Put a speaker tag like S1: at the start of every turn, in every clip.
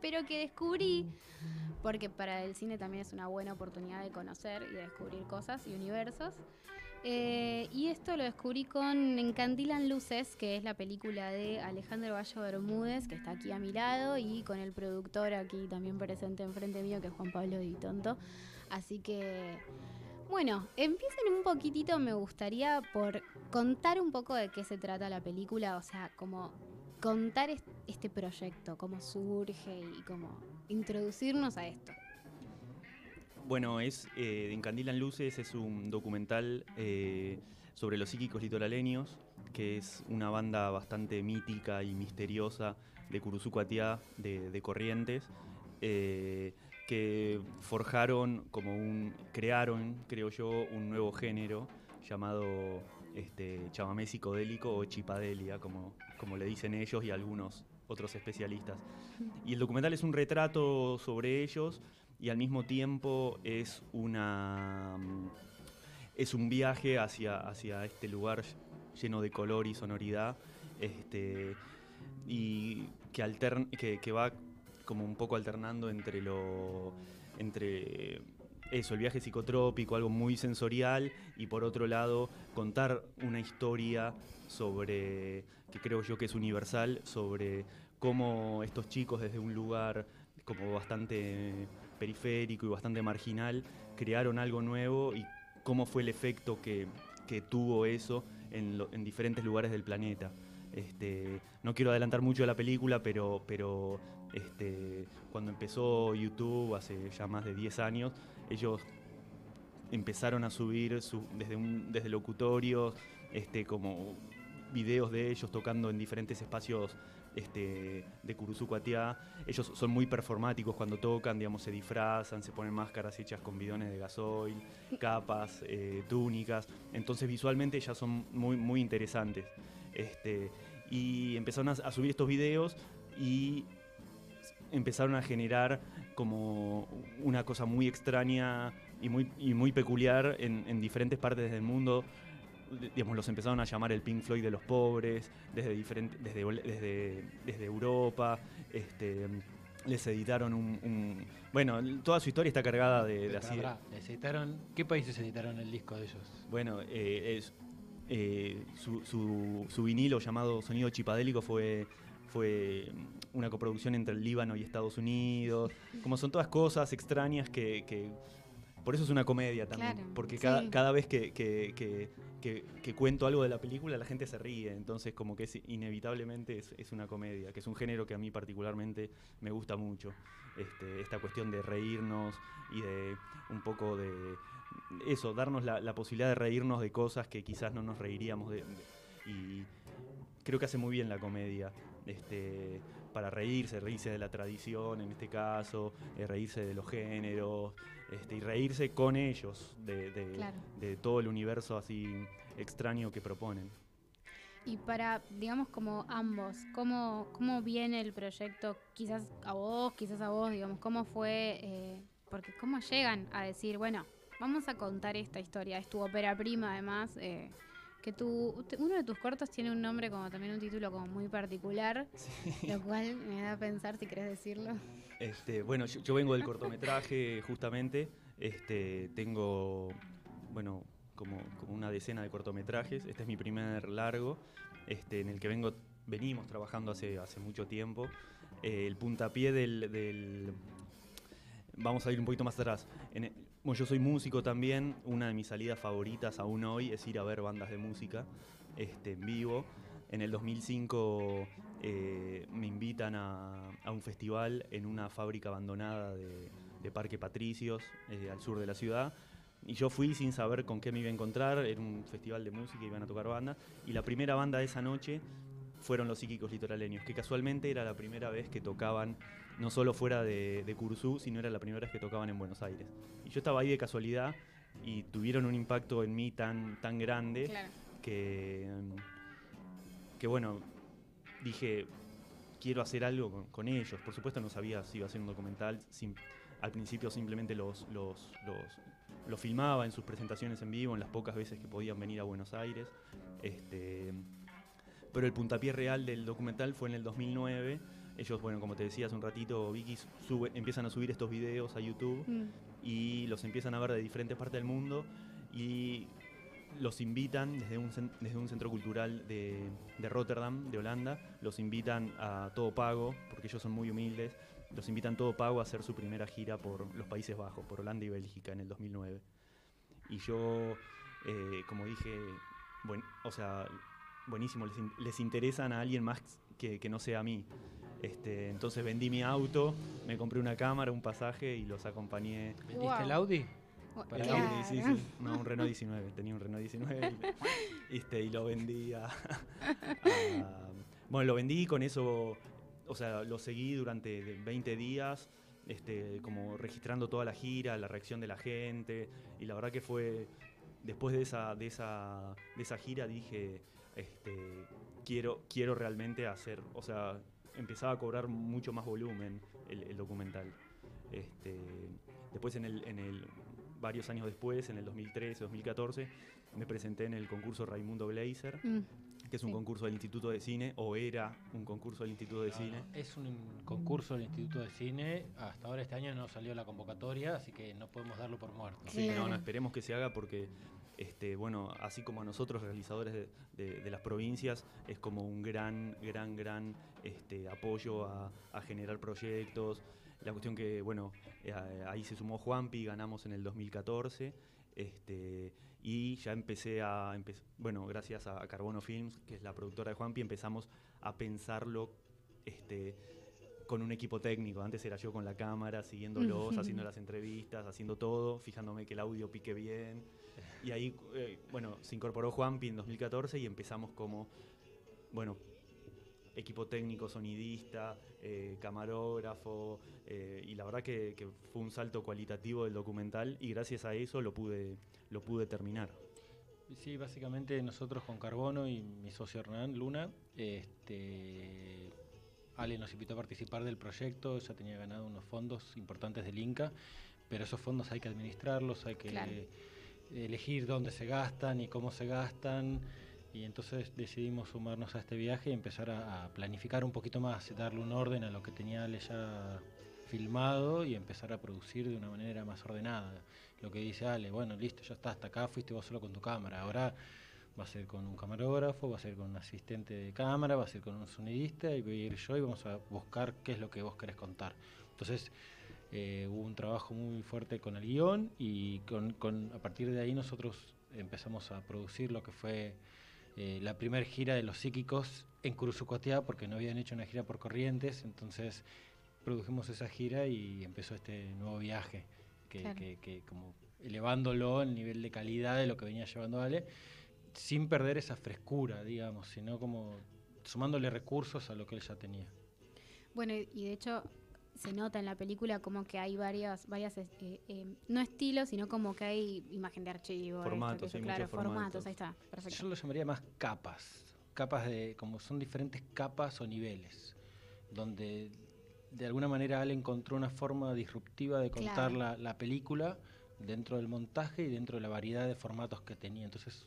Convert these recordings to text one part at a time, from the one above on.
S1: pero que descubrí, porque para el cine también es una buena oportunidad de conocer y de descubrir cosas y universos. Eh, y esto lo descubrí con Encantilan Luces, que es la película de Alejandro Bayo Bermúdez, que está aquí a mi lado, y con el productor aquí también presente enfrente mío, que es Juan Pablo Di Tonto. Así que, bueno, empiecen un poquitito, me gustaría por contar un poco de qué se trata la película, o sea, como contar este proyecto, cómo surge y cómo introducirnos a esto.
S2: Bueno, es eh, Encandilan Luces, es un documental eh, sobre los psíquicos litoraleños, que es una banda bastante mítica y misteriosa de Curuzucuatiá, de, de Corrientes, eh, que forjaron como un, crearon, creo yo, un nuevo género llamado este, chamamé psicodélico o chipadelia, como, como le dicen ellos y algunos otros especialistas. Y el documental es un retrato sobre ellos y al mismo tiempo es una mm, es un viaje hacia, hacia este lugar lleno de color y sonoridad este, y que, que, va como un poco alternando entre lo entre eso, el viaje psicotrópico, algo muy sensorial, y por otro lado, contar una historia sobre, que creo yo que es universal, sobre cómo estos chicos desde un lugar como bastante periférico y bastante marginal, crearon algo nuevo y cómo fue el efecto que, tuvo eso en, diferentes lugares del planeta. Este, no quiero adelantar mucho la película, pero, pero este, cuando empezó YouTube hace ya más de 10 años, ellos empezaron a subir desde, un, desde locutorios, este, como videos de ellos tocando en diferentes espacios este, de Curuzucuatiá. Ellos son muy performáticos cuando tocan, digamos, se disfrazan, se ponen máscaras hechas con bidones de gasoil, capas, eh, túnicas. Entonces visualmente ya son muy, muy interesantes. Este, y empezaron a, subir estos videos y empezaron a generar como una cosa muy extraña y muy, muy peculiar en, en diferentes partes del mundo digamos, los empezaron a llamar el Pink Floyd de los pobres, desde, diferente, desde, desde, desde Europa, este, les editaron un, Bueno, toda su historia está cargada de, así...
S3: ¿Les editaron, ¿Qué países editaron el disco de ellos?
S2: Bueno, eh, es, eh, su, su, vinilo llamado Sonido Chipadélico fue fue una coproducción entre el Líbano y Estados Unidos. Como son todas cosas extrañas que, que por eso es una comedia también. porque cada, cada vez que, que, cuento algo de la película, la gente se ríe. Entonces, como que es inevitablemente es, una comedia, que es un género que a mí particularmente me gusta mucho. Este, esta cuestión de reírnos y de un poco de. Eso, darnos la, posibilidad de reírnos de cosas que quizás no nos reiríamos de y creo que hace muy bien la comedia. Este, para reírse, reírse de la tradición en este caso, eh, reírse de los géneros, este, y reírse con ellos de, todo el universo así extraño que proponen.
S1: Y para, digamos, como ambos, ¿cómo, cómo viene el proyecto? Quizás a vos, quizás a vos, digamos, ¿cómo fue? Eh, porque ¿cómo llegan a decir, bueno, vamos a contar esta historia? Es tu ópera prima, además. Eh, que tu, uno de tus cortos tiene un nombre como también un título como muy particular, lo cual me da a pensar si querés decirlo.
S2: Este, bueno, yo, vengo del cortometraje justamente, este, tengo, bueno, como, como, una decena de cortometrajes, este es mi primer largo, este, en el que vengo, venimos trabajando hace, hace mucho tiempo. Eh, el puntapié del, vamos a ir un poquito más atrás. En, bueno, yo soy músico también. Una de mis salidas favoritas aún hoy es ir a ver bandas de música este, en vivo. En el 2005 eh, me invitan a, un festival en una fábrica abandonada de, Parque Patricios, eh, al sur de la ciudad. Y yo fui sin saber con qué me iba a encontrar. Era un festival de música, iban a tocar bandas. Y la primera banda de esa noche fueron los psíquicos litoraleños, que casualmente era la primera vez que tocaban, no solo fuera de, de sino era la primera vez que tocaban en Buenos Aires. Y yo estaba ahí de casualidad y tuvieron un impacto en mí tan, tan grande que, que, bueno, dije, quiero hacer algo con, ellos. Por supuesto no sabía si iba a ser un documental, al principio simplemente los, los, los, los filmaba en sus presentaciones en vivo, en las pocas veces que podían venir a Buenos Aires. Este, pero el puntapié real del documental fue en el 2009, ellos, bueno, como te decía hace un ratito, Vicky, sube, empiezan a subir estos videos a YouTube
S1: Mm.
S2: y los empiezan a ver de diferentes partes del mundo y los invitan desde un, desde un centro cultural de, de Rotterdam, de Holanda, los invitan a todo pago, porque ellos son muy humildes, los invitan todo pago a hacer su primera gira por los Países Bajos, por Holanda y Bélgica en el 2009. Y yo, eh, como dije, buen, o sea, buenísimo, les, in- les interesan a alguien más que, que no sea a mí. Este, entonces vendí mi auto, me compré una cámara, un pasaje y los acompañé.
S3: ¿Vendiste
S1: Wow.
S3: el Audi?
S2: El
S1: claro.
S2: Audi, sí, sí. No, un Renault 19. Tenía un Renault 19 y, este, y lo vendí a, a- Bueno, lo vendí y con eso, o sea, lo seguí durante de 20 días, este, como registrando toda la gira, la reacción de la gente. Y la verdad que fue, después de esa, de esa, de esa gira dije, este, quiero, quiero realmente hacer, o sea, empezaba a cobrar mucho más volumen el, el documental. Este, después en el, en el, varios años después, en el 2013, 2014, me presenté en el concurso Raimundo Glazer,
S1: Mm.
S2: que es un
S1: Sí.
S2: concurso del Instituto de Cine, o era un concurso del Instituto de Cine.
S3: Es un concurso del Instituto de Cine. Hasta ahora este año no salió la convocatoria, así que no podemos darlo por muerto.
S2: Sí, no, no, esperemos que se haga porque, este, bueno, así como a nosotros realizadores de, de- de las provincias, es como un gran, gran, gran este, apoyo a, a generar proyectos. La cuestión que, bueno, eh, ahí se sumó Juanpi, ganamos en el 2014. Este, y ya empecé a, empe- bueno, gracias a Carbono Films, que es la productora de Juanpi, empezamos a pensarlo este, con un equipo técnico. Antes era yo con la cámara, siguiéndolos, haciendo las entrevistas, haciendo todo, fijándome que el audio pique bien. Y ahí, eh, bueno, se incorporó Juanpi en 2014 y empezamos como, bueno, equipo técnico, sonidista, eh, camarógrafo, eh, y la verdad que, que fue un salto cualitativo del documental y gracias a eso lo pude, lo pude terminar.
S3: Sí, básicamente nosotros con Carbono y mi socio Hernán Luna, este, Ale nos invitó a participar del proyecto, ya tenía ganado unos fondos importantes del Inca, pero esos fondos hay que administrarlos, hay que
S1: Claro.
S3: Elegir dónde se gastan y cómo se gastan, y entonces decidimos sumarnos a este viaje y empezar a, a planificar un poquito más, darle un orden a lo que tenía Ale ya filmado y empezar a producir de una manera más ordenada. Lo que dice Ale, bueno, listo, ya está, hasta acá fuiste vos solo con tu cámara, ahora va a ser con un camarógrafo, va a ser con un asistente de cámara, va a ser con un sonidista y voy a ir yo y vamos a buscar qué es lo que vos querés contar. Entonces eh, hubo un trabajo muy fuerte con el guion y con, con- a partir de ahí nosotros empezamos a producir lo que fue eh, la primera gira de los psíquicos en Curuzucotea porque no habían hecho una gira por Corrientes, entonces produjimos esa gira y empezó este nuevo viaje que,
S1: Claro.
S3: que- que como elevándolo el nivel de calidad de lo que venía llevando Ale sin perder esa frescura, digamos, sino como sumándole recursos a lo que él ya tenía.
S1: Bueno, y de hecho se nota en la película como que hay varias, varias eh, eh, no estilos, sino como que hay imagen de archivo. esto,
S2: Formatos,
S1: aquello,
S2: hay
S1: claro,
S2: formatos.
S1: formatos, ahí está, perfecto.
S3: Yo lo llamaría más capas, capas de, como son diferentes capas o niveles, donde de alguna manera Ale encontró una forma disruptiva de contar
S1: Claro.
S3: la, la película dentro del montaje y dentro de la variedad de formatos que tenía. Entonces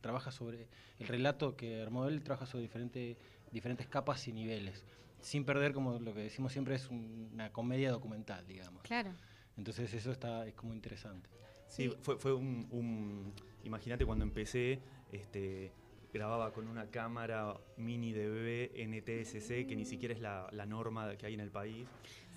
S3: trabaja sobre, el relato que armó él trabaja sobre diferente- diferentes capas y niveles, sin perder, como lo que decimos siempre, es un- una comedia documental, digamos.
S1: Claro.
S3: Entonces eso está, es como interesante.
S2: Sí,
S1: Sí.
S2: fue, fue un, un- Imagínate cuando empecé, este, grababa con una cámara mini DV NTSC, que ni siquiera es la, la norma que hay en el país.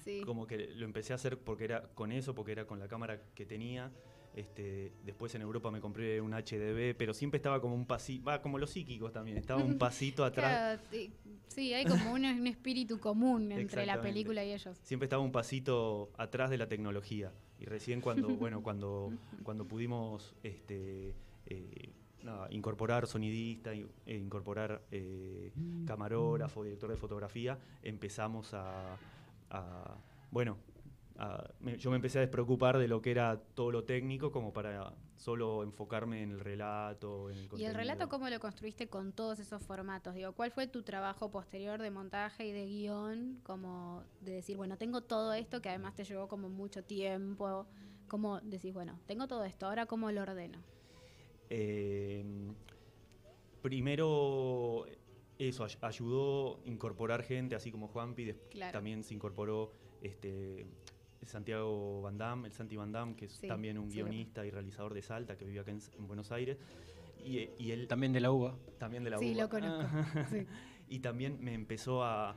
S1: Sí.
S2: Como que lo empecé a hacer porque era con eso, porque era con la cámara que tenía. Este, después en Europa me compré un HDB, pero siempre estaba como un pasito, va como los psíquicos también, estaba un pasito atrás.
S1: Claro, sí, hay como un, un espíritu común entre la película y ellos.
S2: siempre estaba un pasito atrás de la tecnología. Y recién cuando, bueno, cuando, cuando pudimos este, eh, nada, incorporar sonidista, in- e incorporar eh, camarógrafo, director de fotografía, empezamos a, a- bueno, a- me- yo me empecé a despreocupar de lo que era todo lo técnico como para solo enfocarme en el relato, en el
S1: ¿Y el relato cómo lo construiste con todos esos formatos? Digo, ¿cuál fue tu trabajo posterior de montaje y de guion? Como de decir, bueno, tengo todo esto que además te llevó como mucho tiempo. ¿Cómo decís, bueno, tengo todo esto, ahora cómo lo ordeno?
S2: Eh, primero eso ay- ayudó a incorporar gente, así como Juanpi,
S1: Claro.
S2: también se incorporó este Santiago Van Damme, el Santi Van Damme, que es
S1: Sí,
S2: también un
S1: sí, lo-
S2: guionista y realizador de Salta, que vive acá en, en Buenos Aires. Y, y él
S3: También de la uva.
S2: también de la
S1: Sí,
S2: UBA.
S1: lo conozco. Sí.
S2: y también me empezó a...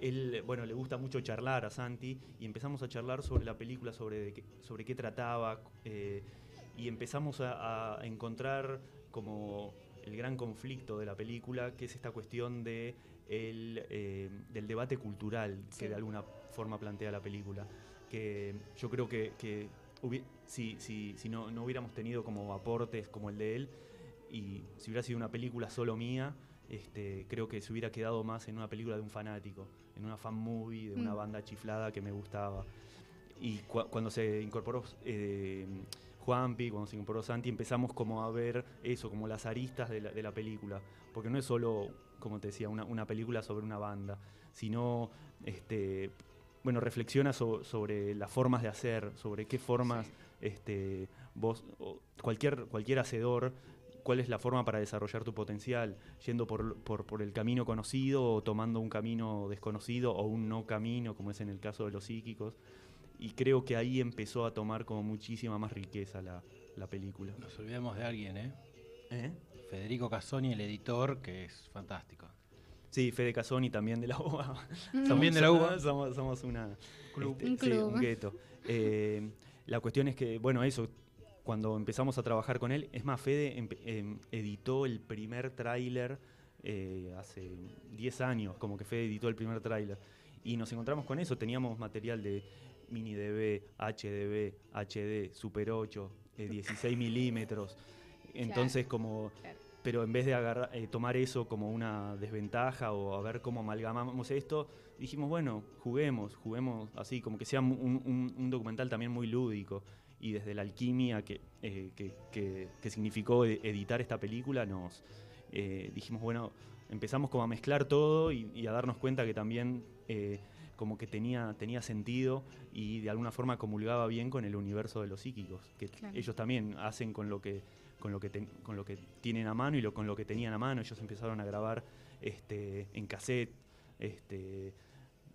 S2: Él, bueno, le gusta mucho charlar a Santi y empezamos a charlar sobre la película, sobre, de qué, sobre qué trataba eh, y empezamos a, a encontrar como el gran conflicto de la película, que es esta cuestión de el, eh, del debate cultural
S1: Sí.
S2: que de alguna forma plantea la película. Que yo creo que, si, si, si no, no hubiéramos tenido como aportes como el de él, y si hubiera sido una película solo mía, este, creo que se hubiera quedado más en una película de un fanático, en una fan movie, de una
S1: Mm.
S2: banda chiflada que me gustaba. Y cua- cuando se incorporó eh, Juanpi, cuando se incorporó Santi, empezamos como a ver eso, como las aristas de la, de la película. Porque no es solo, como te decía, una, una película sobre una banda, sino, este, bueno, reflexiona so- sobre las formas de hacer, sobre qué formas este, vos, cualquier, cualquier hacedor, cuál es la forma para desarrollar tu potencial, yendo por, por, por el camino conocido o tomando un camino desconocido o un no camino, como es en el caso de los psíquicos. Y creo que ahí empezó a tomar como muchísima más riqueza la, la película.
S3: Nos olvidamos de alguien, ¿eh?
S2: ¿Eh?
S3: Federico Casoni, el editor, que es fantástico.
S2: Sí, Fede Casoni también de la UBA.
S3: También de la UBA.
S2: Somos, somos una,
S3: Club.
S2: este,
S1: Un
S2: sí,
S1: club.
S2: un gueto. Eh, la cuestión es que, bueno, eso, cuando empezamos a trabajar con él, es más, Fede em, editó el primer tráiler eh, hace 10 años, como que Fede editó el primer tráiler. Y nos encontramos con eso, teníamos material de mini DB, HDB, HD, Super 8, eh, 16 milímetros. Entonces, como
S1: Claro.
S2: Pero en vez de agarrar- eh, tomar eso como una desventaja o a ver cómo amalgamamos esto, dijimos, bueno, juguemos, juguemos así, como que sea un, un- un documental también muy lúdico. Y desde la alquimia que, eh, que, que- que significó e- editar esta película, nos eh, dijimos, bueno, empezamos como a mezclar todo y, y a darnos cuenta que también como que tenía, tenía sentido y de alguna forma comulgaba bien con el universo de los psíquicos, que
S1: Claro.
S2: ellos también hacen con lo que con lo que ten- con lo que tienen a mano y lo, con lo que tenían a mano. Ellos empezaron a grabar este, en cassette, este,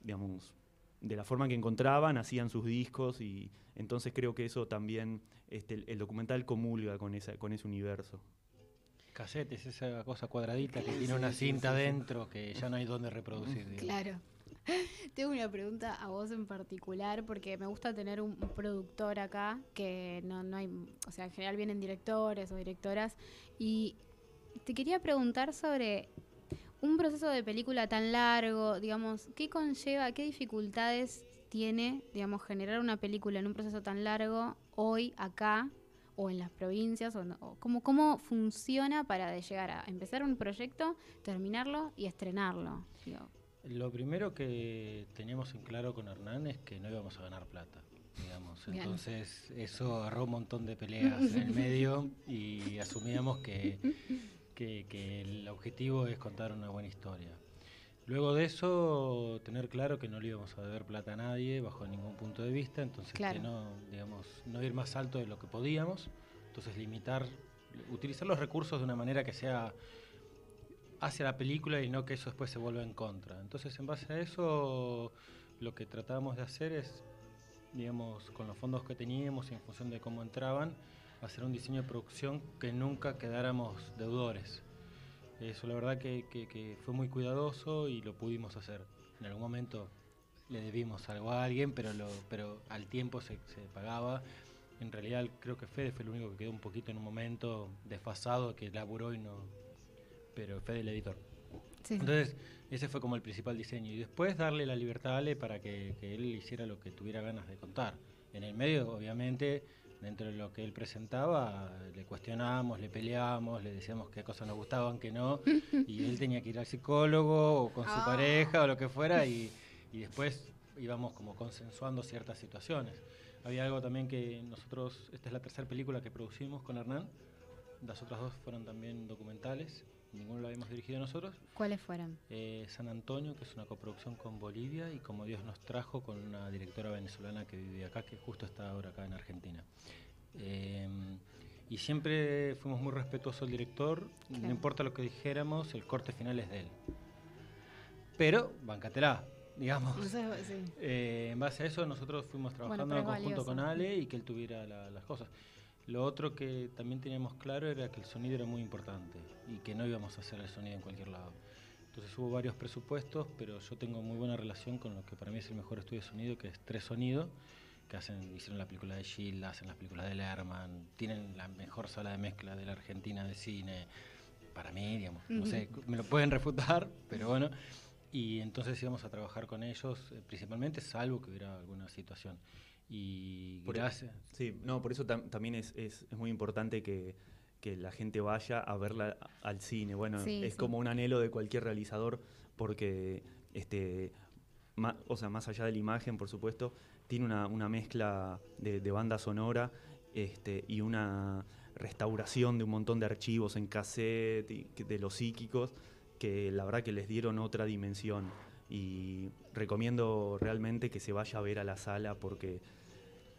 S2: digamos, de la forma que encontraban, hacían sus discos y entonces creo que eso también, este, el, el documental comulga con, esa, con ese universo.
S3: Cassette es esa cosa cuadradita que tiene una cinta dentro que ya no hay dónde reproducir. digamos.
S1: Tengo una pregunta a vos en particular porque me gusta tener un productor acá que no, no hay, o sea, en general vienen directores o directoras y te quería preguntar sobre un proceso de película tan largo, digamos, ¿qué conlleva, qué dificultades tiene, digamos, generar una película en un proceso tan largo hoy acá o en las provincias o, no- cómo, funciona para de llegar a empezar un proyecto, terminarlo y estrenarlo?
S3: Lo primero que teníamos en claro con Hernán es que no íbamos a ganar plata. Digamos.
S1: Bien.
S3: Entonces eso agarró un montón de peleas en el medio y asumíamos que, que- que el objetivo es contar una buena historia. Luego de eso, tener claro que no le íbamos a deber plata a nadie bajo ningún punto de vista, entonces
S1: Claro.
S3: que no, digamos, no ir más alto de lo que podíamos, entonces limitar, utilizar los recursos de una manera que sea hacia la película y no que eso después se vuelva en contra. Entonces, en base a eso, lo que tratábamos de hacer es, digamos, con los fondos que teníamos y en función de cómo entraban, hacer un diseño de producción que nunca quedáramos deudores. Eso la verdad que, que- que fue muy cuidadoso y lo pudimos hacer. En algún momento le debimos algo a alguien, pero, lo, pero al tiempo se, se pagaba. En realidad creo que Fede fue el único que quedó un poquito en un momento desfasado, que laburó y no... Pero Fede el editor.
S1: sí.
S3: Entonces, ese fue como el principal diseño. Y después darle la libertad a Ale para que, que él hiciera lo que tuviera ganas de contar. En el medio, obviamente, dentro de lo que él presentaba, le cuestionábamos, le peleábamos, le decíamos qué cosas nos gustaban, qué no. Y él tenía que ir al psicólogo o con su
S1: Ah.
S3: pareja o lo que fuera. Y, y después íbamos como consensuando ciertas situaciones. Había algo también que nosotros, esta es la tercera película que producimos con Hernán. Las otras dos fueron también documentales. Ninguno lo habíamos dirigido nosotros.
S1: ¿Cuáles fueron?
S3: Eh, San Antonio, que es una coproducción con Bolivia, y Como Dios nos trajo, con una directora venezolana que vive acá, que justo está ahora acá en Argentina. Eh, y siempre fuimos muy respetuosos del director,
S1: Claro.
S3: no importa lo que dijéramos, el corte final es de él. pero bancatela, digamos.
S1: Sí.
S3: Eh, en base a eso nosotros fuimos trabajando
S1: pero
S3: en conjunto
S1: valioso.
S3: con Ale y que él tuviera la- las cosas. Lo otro que también teníamos claro era que el sonido era muy importante y que no íbamos a hacer el sonido en cualquier lado. Entonces hubo varios presupuestos, pero yo tengo muy buena relación con lo que para mí es el mejor estudio de sonido, que es Tres Sonido, que hacen, hicieron la película de Shield, hacen las películas de Lerman, tienen la mejor sala de mezcla de la Argentina de cine, para mí, digamos, no sé, me lo pueden refutar, pero bueno. Y entonces íbamos a trabajar con ellos, eh, principalmente, salvo que hubiera alguna situación. Y
S2: Por-
S3: gracias.
S2: Sí, no, por eso tam- también es, es- es muy importante que, que la gente vaya a verla al cine. Bueno,
S1: Sí,
S2: es
S1: sí.
S2: como un anhelo de cualquier realizador porque, este, ma- o sea, más allá de la imagen, por supuesto, tiene una, una mezcla de, de banda sonora este, y una restauración de un montón de archivos en cassette y de los psíquicos que la verdad que les dieron otra dimensión. Y recomiendo realmente que se vaya a ver a la sala porque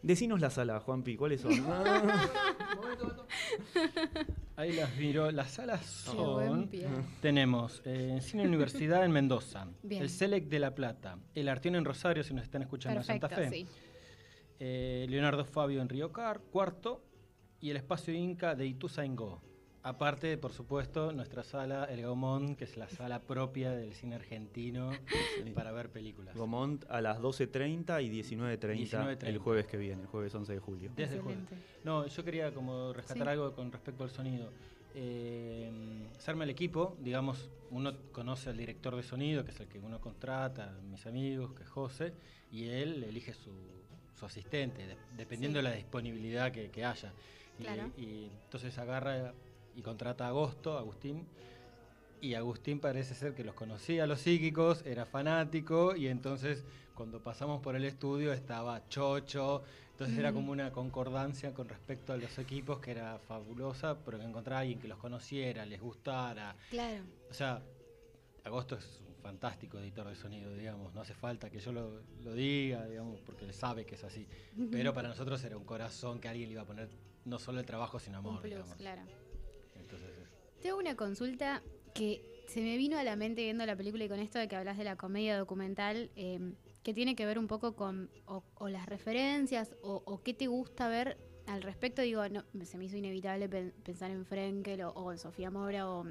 S2: Decinos la sala, Juanpi, ¿cuáles son?
S3: Ahí las miro. Las salas son. Tenemos eh, en Cine Universidad en Mendoza,
S1: Bien.
S3: el Select de La Plata, el Artión en Rosario, si nos están escuchando
S1: Perfecto,
S3: en Santa Fe,
S1: sí.
S3: eh, Leonardo Fabio en Río Car, cuarto, y el Espacio Inca de Ituzaingó. Aparte, por supuesto, nuestra sala, el Gaumont, que es la sala propia del cine argentino para ver películas.
S2: Gomont a las 12.30 y 19.30 el
S3: 19:30.
S2: jueves que viene, el jueves 11 de julio.
S3: Desde el jueves. No, yo quería como rescatar
S1: Sí.
S3: algo con respecto al sonido. Eh, se arma el equipo, digamos, uno conoce al director de sonido, que es el que uno contrata, mis amigos, que es José, y él elige su, su asistente, de- dependiendo
S1: Sí.
S3: de la disponibilidad que, que haya. Y-
S1: Claro.
S3: Y, entonces agarra y contrata a Agosto, Agustín, y Agustín parece ser que los conocía a los psíquicos, era fanático, y entonces cuando pasamos por el estudio estaba chocho, entonces era como una concordancia con respecto a los equipos que era fabulosa, pero que encontrar a alguien que los conociera, les gustara.
S1: Claro.
S3: O sea, Agosto es un fantástico editor de sonido, digamos, no hace falta que yo lo, lo diga, digamos, porque él sabe que es así. Pero para nosotros era un corazón que alguien le iba a poner no solo el trabajo, sino
S1: Un
S3: amor,
S1: plus,
S3: digamos.
S1: claro.
S3: Entonces, es-
S1: Te hago una consulta que se me vino a la mente viendo la película y con esto de que hablas de la comedia documental, eh, que tiene que ver un poco con o, las referencias o, qué te gusta ver al respecto. Digo, no, se me hizo inevitable pen- pensar en Frenkel o, en Sofía Mora o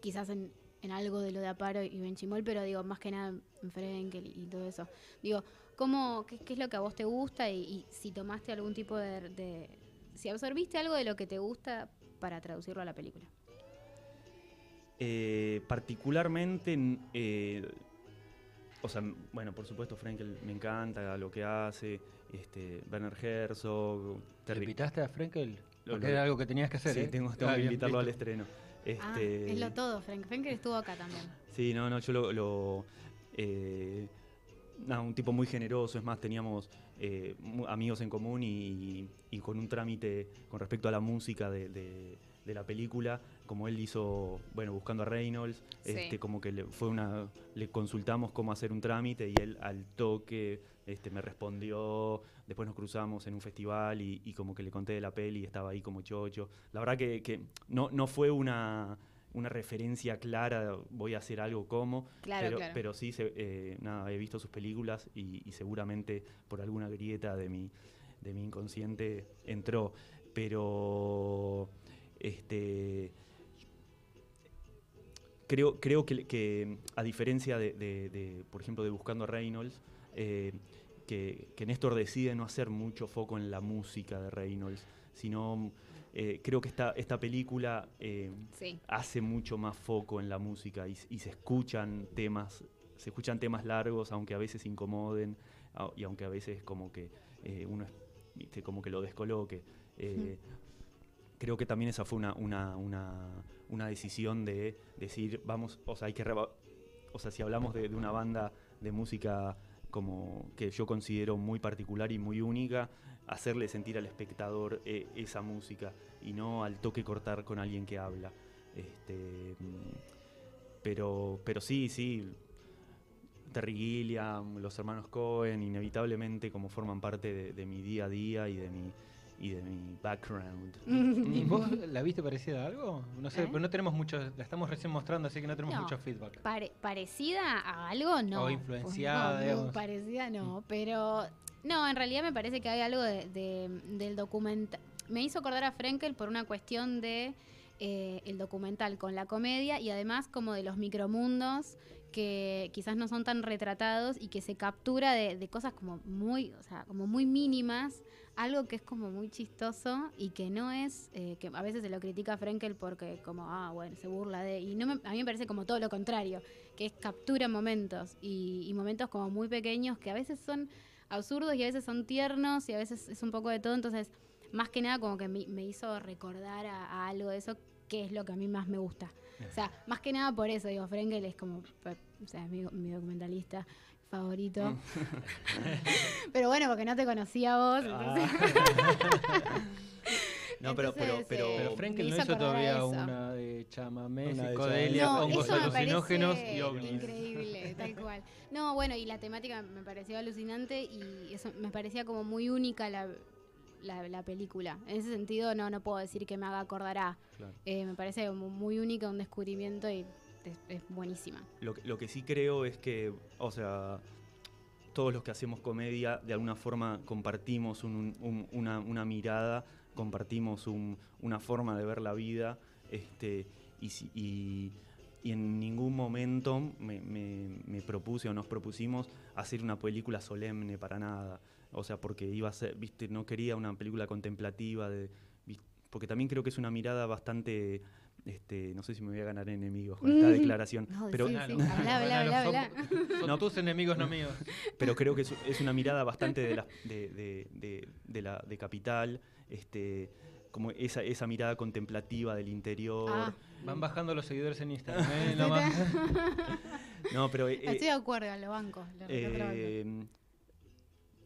S1: quizás en, en algo de lo de Aparo y Benchimol, pero digo, más que nada en Frenkel y, y todo eso. Digo, ¿cómo, qué, qué es lo que a vos te gusta y, y si tomaste algún tipo de, de- si absorbiste algo de lo que te gusta para traducirlo a la película?
S2: Eh, particularmente, eh, o sea, bueno, por supuesto, Frankel me encanta lo que hace, este, Werner Herzog,
S3: ¿Le
S2: Terry.
S3: invitaste a Frenkel?
S2: Lo-
S3: Porque
S2: lo-
S3: era algo que tenías que hacer,
S2: Sí,
S3: ¿eh?
S2: tengo, tengo
S3: Ah,
S2: que
S3: bien,
S2: invitarlo al estreno.
S1: Ah,
S2: Este,
S1: es lo todo, Frank. Frank estuvo acá también.
S2: Sí, no, no, yo lo... lo, eh, nada, un tipo muy generoso, es más, teníamos eh, amigos en común y, y con un trámite con respecto a la música de, de- de la película, como él hizo, bueno, buscando a Reynolds,
S1: Sí.
S2: este, como que le, fue una, le consultamos cómo hacer un trámite y él al toque este, me respondió, después nos cruzamos en un festival y, y como que le conté de la peli y estaba ahí como chocho. La verdad que, que no, no fue una, una referencia clara, voy a hacer algo como,
S1: Claro,
S2: pero,
S1: claro.
S2: pero sí, se- eh, nada, he visto sus películas y, y seguramente por alguna grieta de mi, de mi inconsciente entró. Pero este creo, creo que, que, a diferencia de, de- de, por ejemplo, de Buscando a Reynolds, eh, que, que Néstor decide no hacer mucho foco en la música de Reynolds, sino eh, creo que esta, esta película eh,
S1: Sí.
S2: hace mucho más foco en la música y, se escuchan temas, se escuchan temas largos, aunque a veces incomoden y aunque a veces como que uno como que lo descoloque. Creo que también esa fue una, una, una, una decisión de decir, vamos, o sea, hay que o sea, si hablamos de, una banda de música como que yo considero muy particular y muy única, hacerle sentir al espectador eh, esa música y no al toque cortar con alguien que habla. Este, pero, pero sí, sí, Terry Gilliam, los hermanos Cohen, inevitablemente como forman parte de mi día a día y de mi, y de mi background.
S3: ¿Y vos la viste parecida a algo? No sé,
S1: ¿Eh?
S3: pero no tenemos mucho, la estamos recién mostrando, así que no tenemos
S1: No.
S3: mucho feedback.
S1: Pare- parecida a algo, no.
S3: O influenciada,
S1: No, no,
S3: digamos.
S1: parecida no, pero no, en realidad me parece que hay algo de, de- del documental. Me hizo acordar a Frenkel por una cuestión de eh, el documental con la comedia y además como de los micromundos que quizás no son tan retratados y que se captura de, de cosas como muy, o sea, como muy mínimas, algo que es como muy chistoso y que no es, eh, que a veces se lo critica Frenkel porque como, ah, bueno, se burla de, y no me- a mí me parece como todo lo contrario, que es captura momentos y, y momentos como muy pequeños que a veces son absurdos y a veces son tiernos y a veces es un poco de todo, entonces más que nada como que me, me hizo recordar a, a algo de eso que es lo que a mí más me gusta. O sea, más que nada por eso, digo, Frenkel es como, o sea, mi, mi documentalista favorito.
S2: Mm.
S1: pero bueno, porque no te conocía vos. entonces-
S2: No, pero, pero, pero,
S3: Pero Frenkel
S1: me
S3: no
S1: hizo
S3: todavía
S1: eso.
S3: una de chamamé,
S2: Una de
S3: psicodelia,
S1: no,
S3: hongos alucinógenos y ovnis.
S1: increíble, tal cual. No, bueno, y la temática me pareció alucinante y eso me parecía como muy única la, la, la película. En ese sentido, no, no puedo decir que me haga acordar a.
S2: Claro.
S1: Eh, me parece como muy única, un descubrimiento y es, es buenísima.
S2: Lo, lo que sí creo es que, o sea, todos los que hacemos comedia, de alguna forma compartimos un- un- una, una mirada, compartimos un- una forma de ver la vida, este, y, y- y en ningún momento me, me- me propuse o nos propusimos hacer una película solemne para nada. O sea, porque iba a ser, viste, no quería una película contemplativa, de, porque también creo que es una mirada bastante, este, no sé si me voy a ganar enemigos con esta declaración,
S1: No,
S2: pero,
S1: sí,
S3: Claro.
S1: sí. Habla, habla, habla,
S3: Son-
S1: habla.
S3: Son
S2: No.
S3: tus enemigos, no míos.
S2: pero creo que es, es una mirada bastante de, la, de, de- de- de la, de capital, este, como esa, esa mirada contemplativa del interior.
S1: Ah,
S3: Van bajando los seguidores en Instagram, ¿eh?
S2: No, pero eh,
S1: Estoy de acuerdo, lo banco. Lo
S2: eh,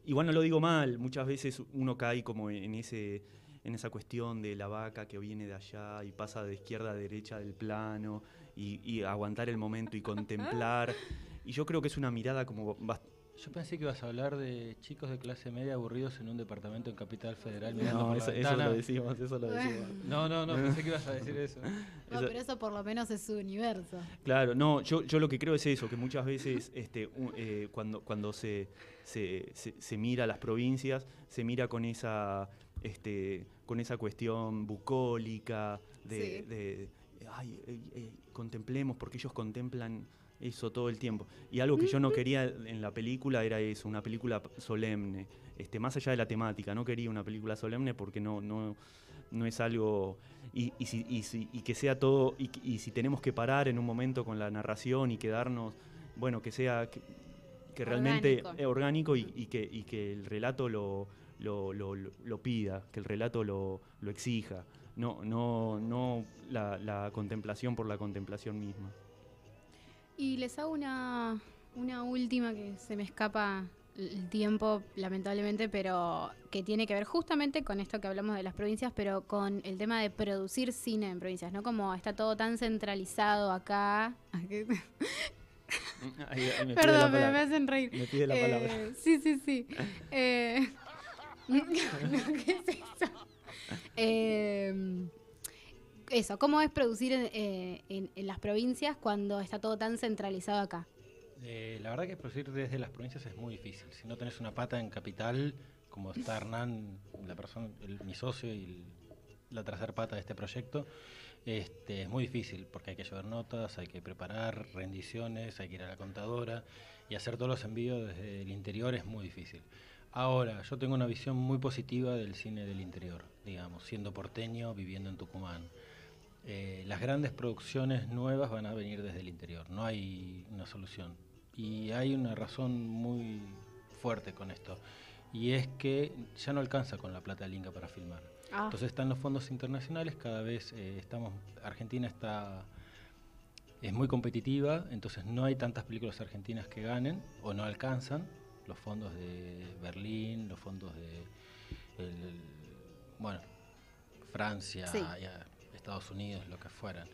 S2: igual no lo digo mal, muchas veces uno cae como en ese en esa cuestión de la vaca que viene de allá y pasa de izquierda a derecha del plano y, y aguantar el momento y contemplar. Y yo creo que es una mirada como bast-
S3: Yo pensé que ibas a hablar de chicos de clase media aburridos en un departamento en Capital Federal mirando
S2: No, eso, eso lo decimos, eso lo decimos.
S3: No, no, no, pensé que ibas a decir eso.
S1: No,
S2: eso-
S1: pero eso por lo menos es su universo.
S2: Claro, no, yo, yo lo que creo es eso, que muchas veces este, eh, cuando, cuando se, se, se- se mira las provincias, se mira con esa, este, con esa cuestión bucólica de,
S1: Sí.
S2: de, ay, eh, eh, contemplemos, porque ellos contemplan eso todo el tiempo. Y algo que yo no quería en la película era eso, una película solemne, este, más allá de la temática, no quería una película solemne porque no, no, no es algo y, y, si- y si- y que sea todo y, si tenemos que parar en un momento con la narración y quedarnos bueno que sea que, que realmente
S1: Orgánico.
S2: es orgánico y, que, y que el relato lo, lo, lo- lo- lo pida que el relato lo, lo exija no no no la, la contemplación por la contemplación misma
S1: Y les hago una, una última que se me escapa el tiempo, lamentablemente, pero que tiene que ver justamente con esto que hablamos de las provincias, pero con el tema de producir cine en provincias, ¿no? Como está todo tan centralizado acá.
S2: Me
S1: Perdón, pero me hacen reír.
S2: Me pide la
S1: Eh,
S2: palabra.
S1: Sí, sí, sí. Eh, ¿Qué es eso? Eh, eso, ¿cómo es producir en, eh, en- las provincias cuando está todo tan centralizado acá?
S3: Eh, la verdad que producir desde las provincias es muy difícil. Si no tenés una pata en capital, como está Hernán, la persona, el- mi socio y la tercera pata de este proyecto, este, es muy difícil porque hay que llevar notas, hay que preparar rendiciones, hay que ir a la contadora y hacer todos los envíos desde el interior es muy difícil. Ahora, yo tengo una visión muy positiva del cine del interior, digamos, siendo porteño, viviendo en Tucumán. Eh, las grandes producciones nuevas van a venir desde el interior, no hay una solución. Y hay una razón muy fuerte con esto, y es que ya no alcanza con la plata del Inca para filmar.
S1: Ah,
S3: Entonces están los fondos internacionales, cada vez eh, estamos, Argentina está, es muy competitiva, entonces no hay tantas películas argentinas que ganen o no alcanzan los fondos de Berlín, los fondos de, el- bueno, Francia,
S1: Sí.
S3: ya, Estados Unidos, lo que fueran.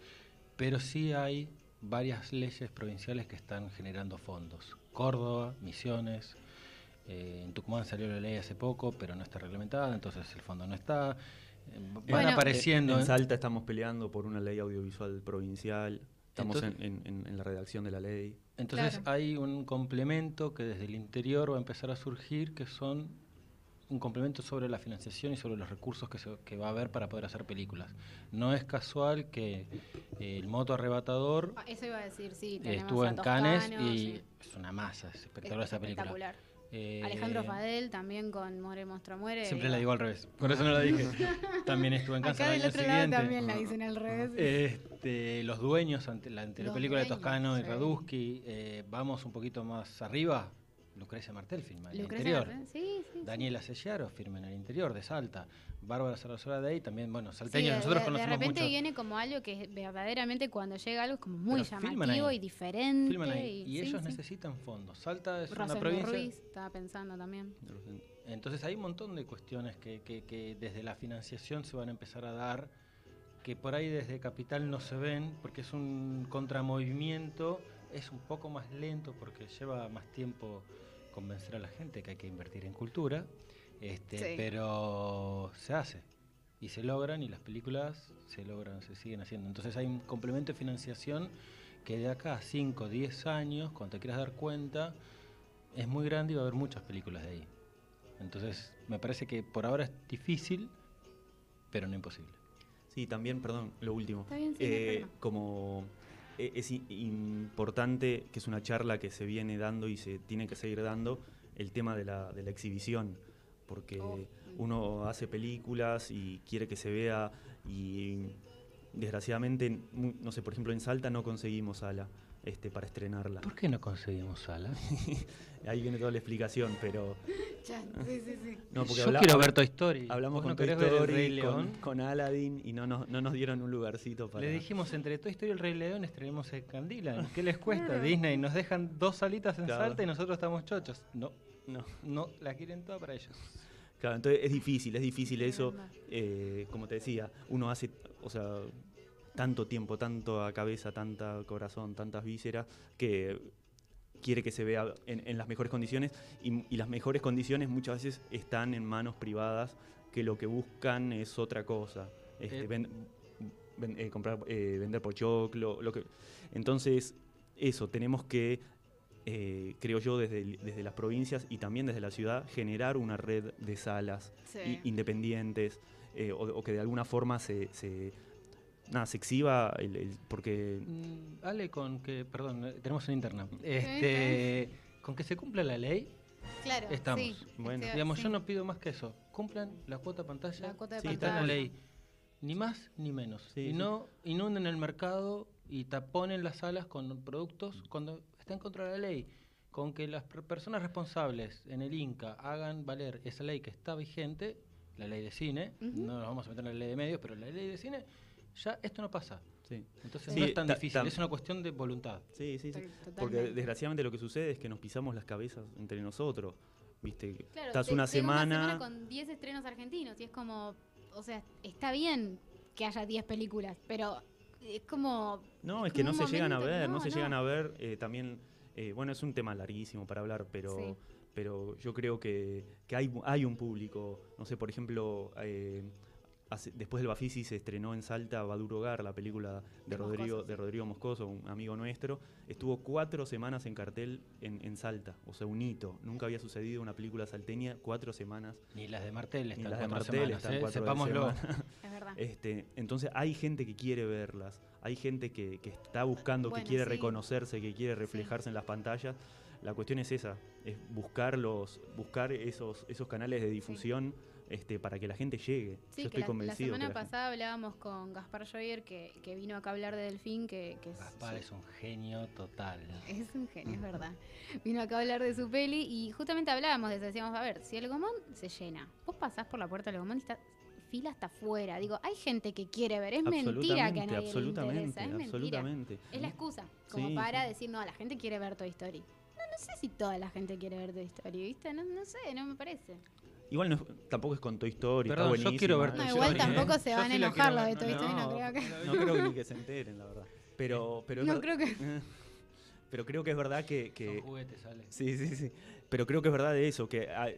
S3: Pero sí hay varias leyes provinciales que están generando fondos. Córdoba, Misiones, Eh, en Tucumán salió la ley hace poco, pero no está reglamentada, entonces el fondo no está. Eh, Van
S1: Bueno,
S3: apareciendo.
S2: En
S3: ¿eh?
S2: Salta estamos peleando por una ley audiovisual provincial. Estamos
S3: Entonces-
S2: en, en- en- en la redacción de la ley.
S3: Entonces
S1: Claro.
S3: hay un complemento que desde el interior va a empezar a surgir, que son un complemento sobre la financiación y sobre los recursos que, se- que va a haber para poder hacer películas. No es casual que eh, el moto arrebatador
S1: Ah, Eso iba a decir, sí.
S3: eh, estuvo
S1: a
S3: en Cannes y
S1: sí.
S3: es una masa, es
S1: Es
S3: espectacular esa película.
S1: espectacular.
S3: Eh,
S1: Alejandro Fadel también con More Monstruo Muere.
S3: Siempre la digo al revés, por eso no la dije. También estuvo en Cannes
S1: Acá
S3: el
S1: del
S3: año
S1: otro lado
S3: siguiente.
S1: también la dicen al revés.
S3: Este, los dueños ante la, ante la película de Toscano y. Radusky, eh, vamos un poquito más arriba, Lucrecia Martel firma en el interior.
S1: Martel, Sí, sí. sí.
S3: Daniela Sellaro firma en el interior de Salta. Bárbara Sarasora de ahí también, bueno,
S1: Sí,
S3: salteños,
S1: de-
S3: nosotros
S1: de,
S3: conocemos
S1: de repente
S3: mucho.
S1: viene como algo que verdaderamente cuando llega algo es como muy
S3: Pero
S1: llamativo y diferente.
S3: Filman ahí, y,
S1: sí,
S3: ellos
S1: sí.
S3: necesitan fondos. Salta es una
S1: Rosendo
S3: provincia.
S1: Ruiz, estaba pensando también.
S3: Entonces hay un montón de cuestiones que, que- que desde la financiación se van a empezar a dar, que por ahí desde Capital no se ven, porque es un contramovimiento, es un poco más lento porque lleva más tiempo convencer a la gente que hay que invertir en cultura, este,
S1: Sí.
S3: pero se hace y se logran y las películas se logran, se siguen haciendo. Entonces hay un complemento de financiación que de acá a 5, 10 años, cuando te quieras dar cuenta, es muy grande y va a haber muchas películas de ahí. Entonces, me parece que por ahora es difícil, pero no imposible.
S2: Sí, también, perdón, lo último.
S1: Está bien, sí,
S2: Eh, como es i- importante, que es una charla que se viene dando y se tiene que seguir dando, el tema de la, de la exhibición. Porque
S1: Oh,
S2: uno hace películas y quiere que se vea y desgraciadamente, no sé, por ejemplo en Salta no conseguimos sala este, para estrenarla.
S3: ¿Por qué no conseguimos sala?
S2: Ahí viene toda la explicación, pero...
S1: Ya, sí, sí, sí.
S2: No, porque
S3: Yo
S2: habla-
S3: quiero ver Toy Story.
S2: Hablamos
S3: ¿Vos
S2: con
S3: no
S2: Toy
S3: querés ver El
S2: Story,
S3: Rey
S2: con,
S3: León?
S2: con Aladdin y no nos, no nos dieron un lugarcito para...
S3: Le dijimos entre Toy Story y El Rey León estrenemos el Candilan. ¿Qué les cuesta? Disney nos dejan dos salitas en
S2: Claro.
S3: Salta y nosotros estamos chochos. No,
S2: No.
S3: no, la quieren toda para ellos.
S2: Claro, entonces es difícil, es difícil
S1: Es
S2: eso. eh, como te decía, uno hace, o sea, tanto tiempo, tanta cabeza, tanta corazón, tantas vísceras, que quiere que se vea en, en las mejores condiciones y, y las mejores condiciones muchas veces están en manos privadas que lo que buscan es otra cosa. Este,
S3: Eh.
S2: ven- ven- eh, comprar, eh, vender pochoclo, lo que... Entonces, eso, tenemos que, creo yo, desde, desde las provincias y también desde la ciudad, generar una red de salas
S1: Sí.
S2: independientes o, o que de alguna forma se, se, nada, se exhiba, el- el- porque
S3: Mm, Ale, con que, perdón, eh, tenemos una interna. Este, con que se cumpla la ley,
S1: Claro,
S3: Estamos.
S1: sí,
S2: Bueno.
S1: este,
S3: digamos,
S1: sí.
S3: yo no pido más que eso. Cumplan la cuota pantalla.
S1: La cuota de
S2: Sí,
S3: está en la
S1: pantalla.
S3: ley. Ni más ni menos.
S2: Sí,
S3: y
S2: sí.
S3: no inunden el mercado y taponen las salas con productos cuando está en contra de la ley. Con que las per- personas responsables en el INCA hagan valer esa ley que está vigente, la ley de cine, no nos vamos a meter en la ley de medios, pero la ley de cine, ya esto no pasa.
S2: sí.
S3: Entonces
S2: Sí,
S3: no es tan
S2: ta-
S3: difícil, es una cuestión de voluntad.
S2: Sí, sí, sí. Porque desgraciadamente lo que sucede es que nos pisamos las cabezas entre nosotros. ¿Viste?
S1: Claro,
S2: Estás
S1: te-
S2: una semana.
S1: con 10 estrenos argentinos y es como, o sea, está bien que haya 10 películas, pero es como...
S2: No, es
S1: como
S2: que no se llegan a ver, no,
S1: no,
S2: se
S1: no.
S2: llegan a ver. eh, también, eh, bueno, es un tema larguísimo para hablar, pero,
S1: Sí.
S2: pero yo creo que, que hay, hay un público. No sé, por ejemplo, eh, hace- después del Bafisi se estrenó en Salta Baduro Gar, la película de,
S1: De
S2: Rodrigo,
S1: Moscoso,
S2: de. Rodrigo Moscoso, un amigo nuestro. Estuvo cuatro semanas en cartel en, en Salta, o sea, un hito. Nunca había sucedido una película salteña cuatro semanas.
S3: Ni las de Martel están
S2: las de
S3: cuatro
S2: Martel
S3: semanas,
S2: están
S3: ¿eh?
S2: cuatro
S3: Sepámoslo.
S1: Es verdad.
S2: Este, entonces hay gente que quiere verlas, hay gente que, que está buscando,
S1: Bueno,
S2: que quiere
S1: sí.
S2: reconocerse, que quiere reflejarse en las pantallas. La cuestión es esa, es buscar los, buscar esos, esos canales de difusión este, para que la gente llegue.
S1: Sí,
S2: Yo
S1: que
S2: estoy
S1: la, la
S2: convencido.
S1: semana
S2: la gente-
S1: pasada hablábamos con Gaspar Joyer, que, que vino acá a hablar de Delfín, que, que es,
S3: Gaspar es un genio total.
S1: es un genio, es verdad. Vino acá a hablar de su peli y justamente hablábamos de eso. Decíamos, a ver, si el Gomón se llena, vos pasás por la puerta del Gomón y está fila hasta afuera. Digo, hay gente que quiere ver, es mentira que a nadie le interesa, es mentira.
S2: absolutamente.
S1: Es la excusa, como
S2: Sí,
S1: para
S2: sí.
S1: decir, no, la gente quiere ver Toy Story. No, no sé si toda la gente quiere ver Toy Story, ¿viste? No, no sé, no me parece.
S2: Igual no es- tampoco es con Toy Story,
S3: Perdón,
S2: está
S3: yo quiero ver
S2: buenísima.
S1: No,
S3: Toy
S1: igual
S3: Story, ¿eh?
S1: tampoco se van a
S3: sí
S1: enojar los de. Toy Story, no,
S2: No,
S1: creo que...
S2: No creo ni que se enteren, la verdad. Pero, pero
S1: No creo que-
S2: pero creo que es verdad que... que
S3: Son juguetes, sale.
S2: sí, sí, sí. Pero creo que es verdad de eso, que ah,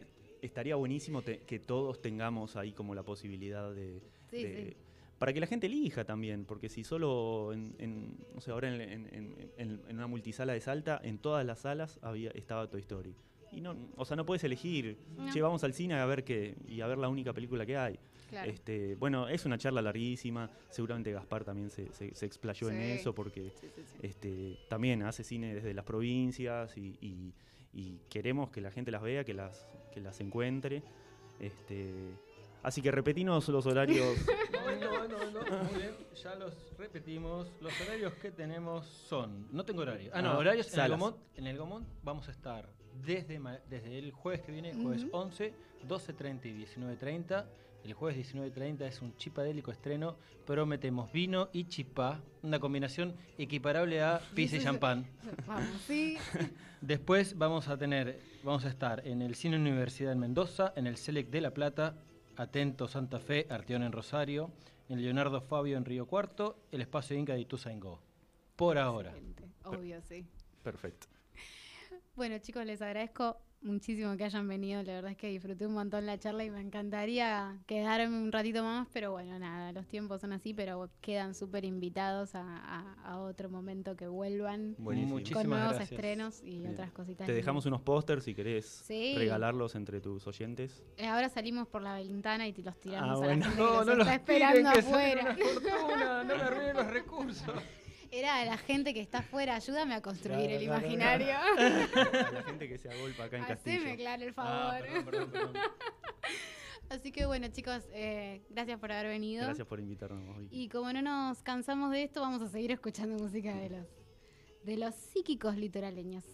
S2: estaría buenísimo te- que todos tengamos ahí como la posibilidad de...
S1: Sí,
S2: de-
S1: sí.
S2: Para que la gente elija también, porque si solo en, en- no sé, ahora en, en- en- en- en una multisala de Salta, en todas las salas había, estaba Toy Story. Y no, o sea, no puedes elegir,
S1: No.
S2: che, vamos al cine a ver qué, y a ver la única película que hay.
S1: Claro.
S2: Este, bueno, es una charla larguísima, seguramente Gaspar también se, se- se explayó en eso, porque
S1: Sí, sí, sí.
S2: este, también hace cine desde las provincias y, y- y queremos que la gente las vea, que las, que las encuentre. Este, así que repetimos los horarios.
S3: No, no, no, no, muy bien, ya los repetimos. Los horarios que tenemos son. No tengo horario. Ah, no,
S2: Ah,
S3: horarios en el. Gomont, en el Gomont vamos a estar desde, el jueves que viene, jueves
S1: Ujú.
S3: 11, 12.30 y 19.30. El jueves 19.30 es un chipadélico estreno, pero metemos vino y chipá, una combinación equiparable a pizza y champán.
S1: Vamos, sí.
S3: Después vamos a tener, vamos a estar en el Cine Universidad en Mendoza, en el Select de La Plata, Atento Santa Fe, Arteón en Rosario, en Leonardo Fabio en Río Cuarto, el Espacio Inca de Ituzaingó. Por ahora.
S1: Excelente. Obvio, sí.
S2: Perfecto.
S1: Bueno, chicos, les agradezco muchísimo que hayan venido. La verdad es que disfruté un montón la charla y me encantaría quedarme un ratito más, pero bueno, nada, los tiempos son así, pero quedan súper invitados a, a- a otro momento que vuelvan
S2: Buenísimo.
S3: Muchísimas
S1: con nuevos
S3: gracias.
S1: estrenos y
S2: Bien.
S1: otras cositas.
S2: Te dejamos unos pósters si querés
S1: Sí.
S2: regalarlos entre tus oyentes.
S1: Eh, Ahora salimos por la ventana y te los tiramos
S2: Ah,
S1: a
S2: bueno.
S1: la gente que
S3: No,
S1: los
S3: no los
S1: está
S3: tiren,
S1: esperando afuera.
S3: una fortuna, no me arruinen los recursos.
S1: Era la gente que está afuera, ayúdame a construir
S3: Claro,
S1: el
S3: claro,
S1: imaginario.
S2: A la gente que se agolpa acá en Castillo.
S1: Haceme claro el
S3: Ah,
S1: favor.
S3: perdón, perdón, perdón.
S1: Así que bueno, chicos, eh, gracias por haber venido.
S2: Gracias por invitarnos hoy.
S1: Y como no nos cansamos de esto, vamos a seguir escuchando música de los de los psíquicos litoraleños.